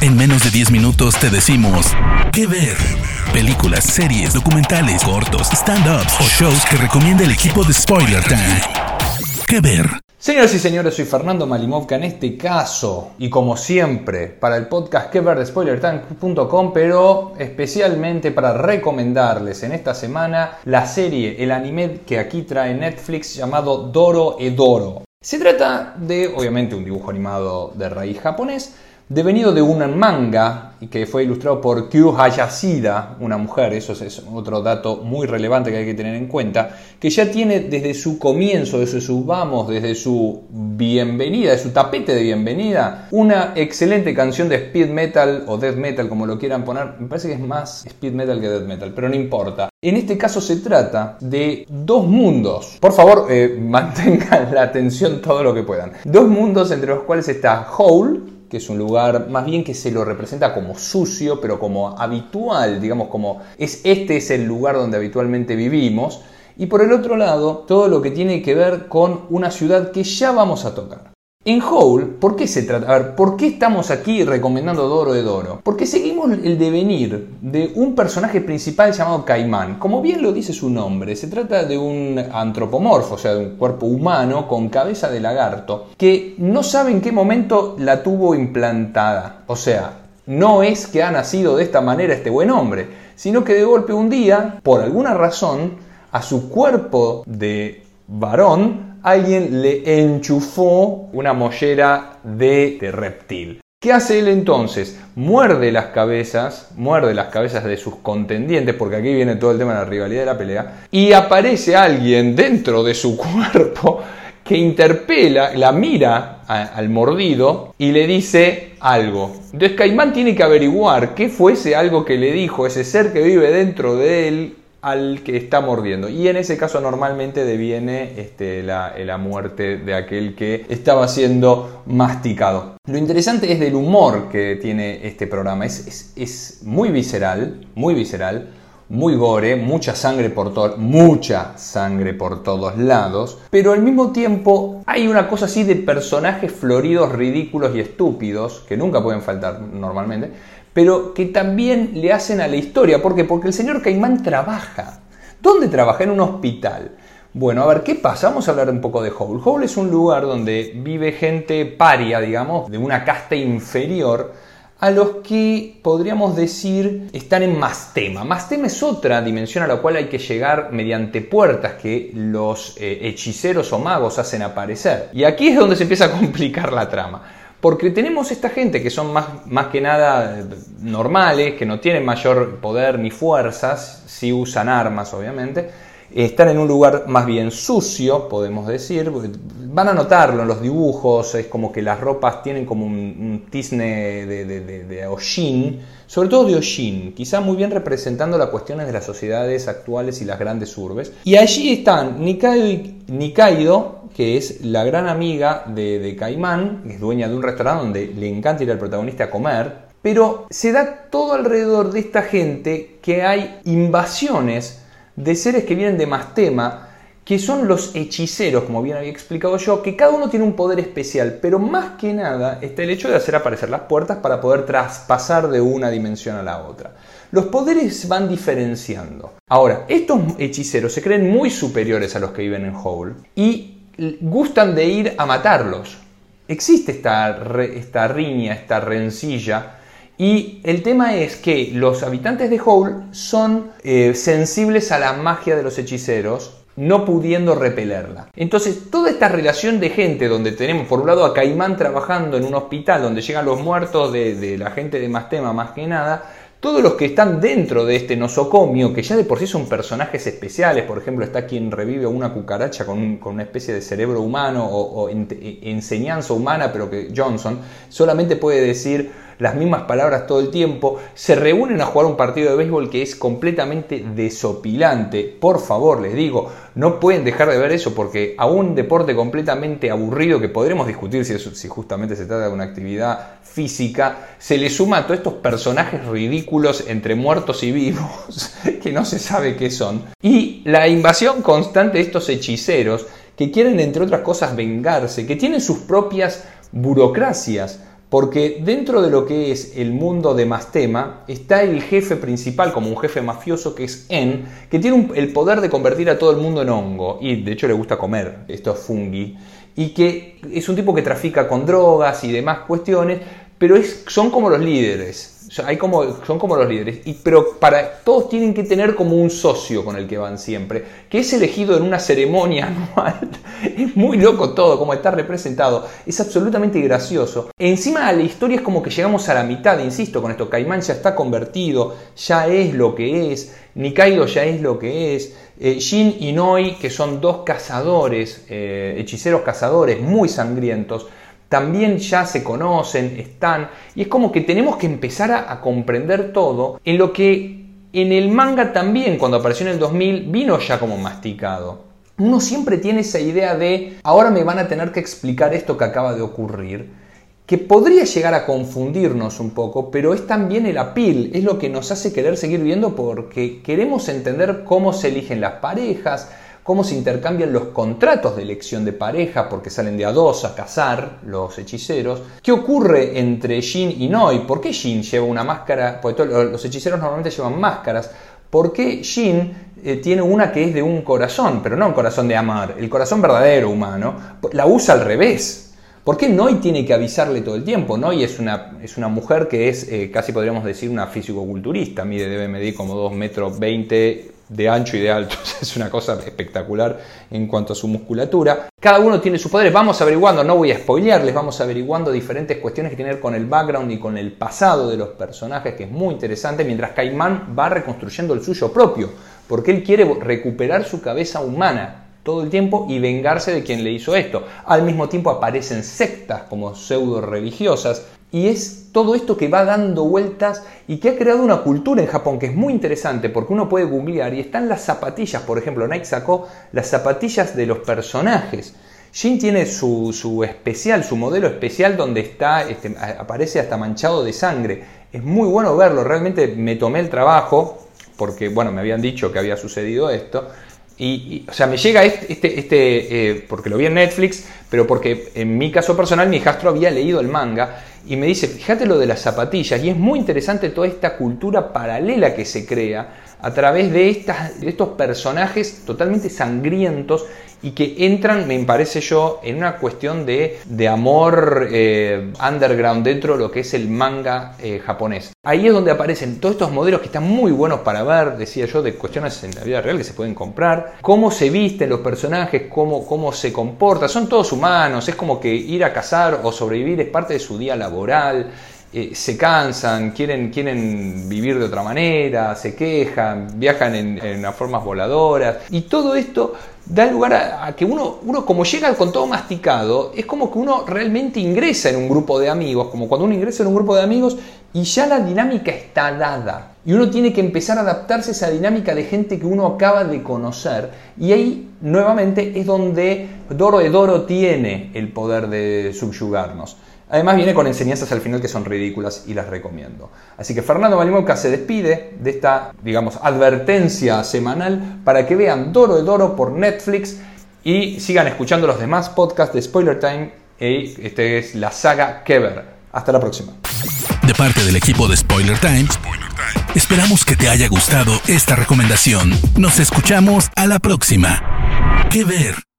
En menos de 10 minutos te decimos qué ver. Películas, series, documentales, cortos, stand-ups o shows que recomienda el equipo de Spoiler Time. ¿Qué ver? Señoras y señores, soy Fernando Malimovka en este caso, y como siempre, para el podcast que ver de spoilertime.com, pero especialmente para recomendarles en esta semana la serie, el anime que aquí trae Netflix llamado Doro Edoro. Se trata de, obviamente, un dibujo animado de raíz japonés, devenido de un manga que fue ilustrado por Kyu Hayashida, una mujer, eso es otro dato muy relevante que hay que tener en cuenta, que ya tiene desde su comienzo, desde su vamos, desde su bienvenida, de su tapete de bienvenida, una excelente canción de speed metal o death metal, como lo quieran poner, me parece que es más speed metal que death metal, pero no importa. En este caso se trata de dos mundos. Por favor, eh, mantengan la atención todo lo que puedan. Dos mundos entre los cuales está Hole, que es un lugar más bien que se lo representa como sucio, pero como habitual, digamos como es este es el lugar donde habitualmente vivimos. Y por el otro lado, todo lo que tiene que ver con una ciudad que ya vamos a tocar. En Hole, ¿por qué se trata? A ver, ¿por qué estamos aquí recomendando Doro de Doro? Porque seguimos el devenir de un personaje principal llamado Caimán. Como bien lo dice su nombre, se trata de un antropomorfo, o sea, de un cuerpo humano con cabeza de lagarto, que no sabe en qué momento la tuvo implantada. O sea, no es que ha nacido de esta manera este buen hombre, sino que de golpe un día, por alguna razón, a su cuerpo de varón alguien le enchufó una mollera de, reptil. ¿Qué hace él entonces? Muerde las cabezas, muerde las cabezas de sus contendientes, porque aquí viene todo el tema de la rivalidad de la pelea, y aparece alguien dentro de su cuerpo que interpela, la mira al mordido y le dice algo. Entonces Caimán tiene que averiguar qué fue ese algo que le dijo ese ser que vive dentro de él al que está mordiendo. Y en ese caso normalmente deviene este, la, muerte de aquel que estaba siendo masticado. Lo interesante es del humor que tiene este programa. Es, es, muy visceral, muy visceral, muy gore, mucha sangre por todo, mucha sangre por todos lados, pero al mismo tiempo hay una cosa así de personajes floridos, ridículos y estúpidos que nunca pueden faltar normalmente pero que también le hacen a la historia. ¿Por qué? Porque el señor Caimán trabaja. ¿Dónde trabaja? En un hospital. Bueno, a ver, ¿qué pasa? Vamos a hablar un poco de Hole. Hole es un lugar donde vive gente paria, digamos, de una casta inferior, a los que podríamos decir están en Mastema. Mastema es otra dimensión a la cual hay que llegar mediante puertas que los eh, hechiceros o magos hacen aparecer. Y aquí es donde se empieza a complicar la trama. Porque tenemos esta gente que son más, más que nada eh, normales, que no tienen mayor poder ni fuerzas, si usan armas obviamente, están en un lugar más bien sucio, podemos decir. Van a notarlo en los dibujos, es como que las ropas tienen como un, tizne de, de, de, sobre todo de Oshin, quizá muy bien representando las cuestiones de las sociedades actuales y las grandes urbes. Y allí están Nikaido, Nikaido que es la gran amiga de, de Caimán, que es dueña de un restaurante donde le encanta ir al protagonista a comer, pero se da todo alrededor de esta gente que hay invasiones de seres que vienen de Mastema, que son los hechiceros, como bien había explicado yo, que cada uno tiene un poder especial, pero más que nada está el hecho de hacer aparecer las puertas para poder traspasar de una dimensión a la otra. Los poderes van diferenciando. Ahora, estos hechiceros se creen muy superiores a los que viven en Hole y gustan de ir a matarlos. Existe esta, esta riña, esta rencilla, y el tema es que los habitantes de Hole son eh, sensibles a la magia de los hechiceros, no pudiendo repelerla. Entonces, toda esta relación de gente donde tenemos por un lado a Caimán trabajando en un hospital donde llegan los muertos de, la gente de Mastema más que nada, todos los que están dentro de este nosocomio, que ya de por sí son personajes especiales, por ejemplo, está quien revive una cucaracha con, una especie de cerebro humano o, enseñanza humana, pero que Johnson solamente puede decir las mismas palabras todo el tiempo, se reúnen a jugar un partido de béisbol que es completamente desopilante. Por favor, les digo, no pueden dejar de ver eso porque a un deporte completamente aburrido que podremos discutir si, justamente se trata de una actividad física, se le suma a todos estos personajes ridículos entre muertos y vivos que no se sabe qué son. Y la invasión constante de estos hechiceros que quieren, entre otras cosas, vengarse, que tienen sus propias burocracias porque dentro de lo que es el mundo de Mastema está el jefe principal como un jefe mafioso que es En, que tiene el poder de convertir a todo el mundo en hongo. Y de hecho le gusta comer. Estos fungi. Y que es un tipo que trafica con drogas y demás cuestiones, pero es, son como los líderes hay como, son como los líderes, pero para todos tienen que tener como un socio con el que van siempre, que es elegido en una ceremonia anual. Es muy loco todo, como está representado, es absolutamente gracioso. Encima la historia es como que llegamos a la mitad, insisto con esto, Caimán ya está convertido, ya es lo que es, Nikaido ya es lo que es, eh, Shin y Noi, que son dos cazadores, eh, hechiceros cazadores muy sangrientos, también ya se conocen, están, y es como que tenemos que empezar a, comprender todo en lo que en el manga también, cuando apareció en el 2000, vino ya como masticado. Uno siempre tiene esa idea de, ahora me van a tener que explicar esto que acaba de ocurrir, que podría llegar a confundirnos un poco, pero es también el apil, es lo que nos hace querer seguir viendo porque queremos entender cómo se eligen las parejas, cómo se intercambian los contratos de elección de pareja porque salen de a dos a cazar los hechiceros. ¿Qué ocurre entre Jin y Noi? ¿Por qué Jin lleva una máscara? Porque los hechiceros normalmente llevan máscaras. ¿Por qué Jin eh, tiene una que es de un corazón, pero no un corazón de amar, el corazón verdadero humano? La usa al revés. ¿Por qué Noi tiene que avisarle todo el tiempo? Noi es una, es una mujer que es, eh, casi podríamos decir, una físico-culturista. Mide, debe medir como 2 metros 20 de ancho y de alto. Es una cosa espectacular en cuanto a su musculatura. Cada uno tiene sus poderes. Vamos averiguando, no voy a spoilearles, vamos averiguando diferentes cuestiones que tienen que ver con el background y con el pasado de los personajes, que es muy interesante, mientras Caimán va reconstruyendo el suyo propio, porque él quiere recuperar su cabeza humana todo el tiempo y vengarse de quien le hizo esto. Al mismo tiempo aparecen sectas como pseudo religiosas y es todo esto que va dando vueltas y que ha creado una cultura en Japón que es muy interesante porque uno puede googlear y están las zapatillas, por ejemplo, Nike sacó las zapatillas de los personajes. Jin tiene su, especial, su modelo especial donde está, este, aparece hasta manchado de sangre. Es muy bueno verlo, realmente me tomé el trabajo, porque bueno, me habían dicho que había sucedido esto, y, o sea, me llega este, este, eh, porque lo vi en Netflix, pero porque en mi caso personal mi hijastro había leído el manga y me dice, fíjate lo de las zapatillas, y es muy interesante toda esta cultura paralela que se crea a través de, estas, de estos personajes totalmente sangrientos y que entran, me parece yo, en una cuestión de, de amor eh, underground dentro de lo que es el manga eh, japonés. Ahí es donde aparecen todos estos modelos que están muy buenos para ver, decía yo, de cuestiones en la vida real que se pueden comprar, cómo se visten los personajes, cómo, cómo se comportan, son todos humanos, es como que ir a cazar o sobrevivir es parte de su día laboral. Eh, se cansan, quieren, quieren vivir de otra manera, se quejan, viajan en, en formas voladoras. Y todo esto da lugar a, que uno, uno, como llega con todo masticado, es como que uno realmente ingresa en un grupo de amigos, como cuando uno ingresa en un grupo de amigos y ya la dinámica está dada. Y uno tiene que empezar a adaptarse a esa dinámica de gente que uno acaba de conocer. Y ahí, nuevamente, es donde Doro de Doro tiene el poder de subyugarnos. Además viene con enseñanzas al final que son ridículas y las recomiendo. Así que Fernando Malimoca se despide de esta, digamos, advertencia semanal para que vean Doro de Doro por Netflix y sigan escuchando los demás podcasts de Spoiler Time. Y este es la saga Kever. Hasta la próxima. De parte del equipo de Spoiler Time, esperamos que te haya gustado esta recomendación. Nos escuchamos a la próxima. Que ver.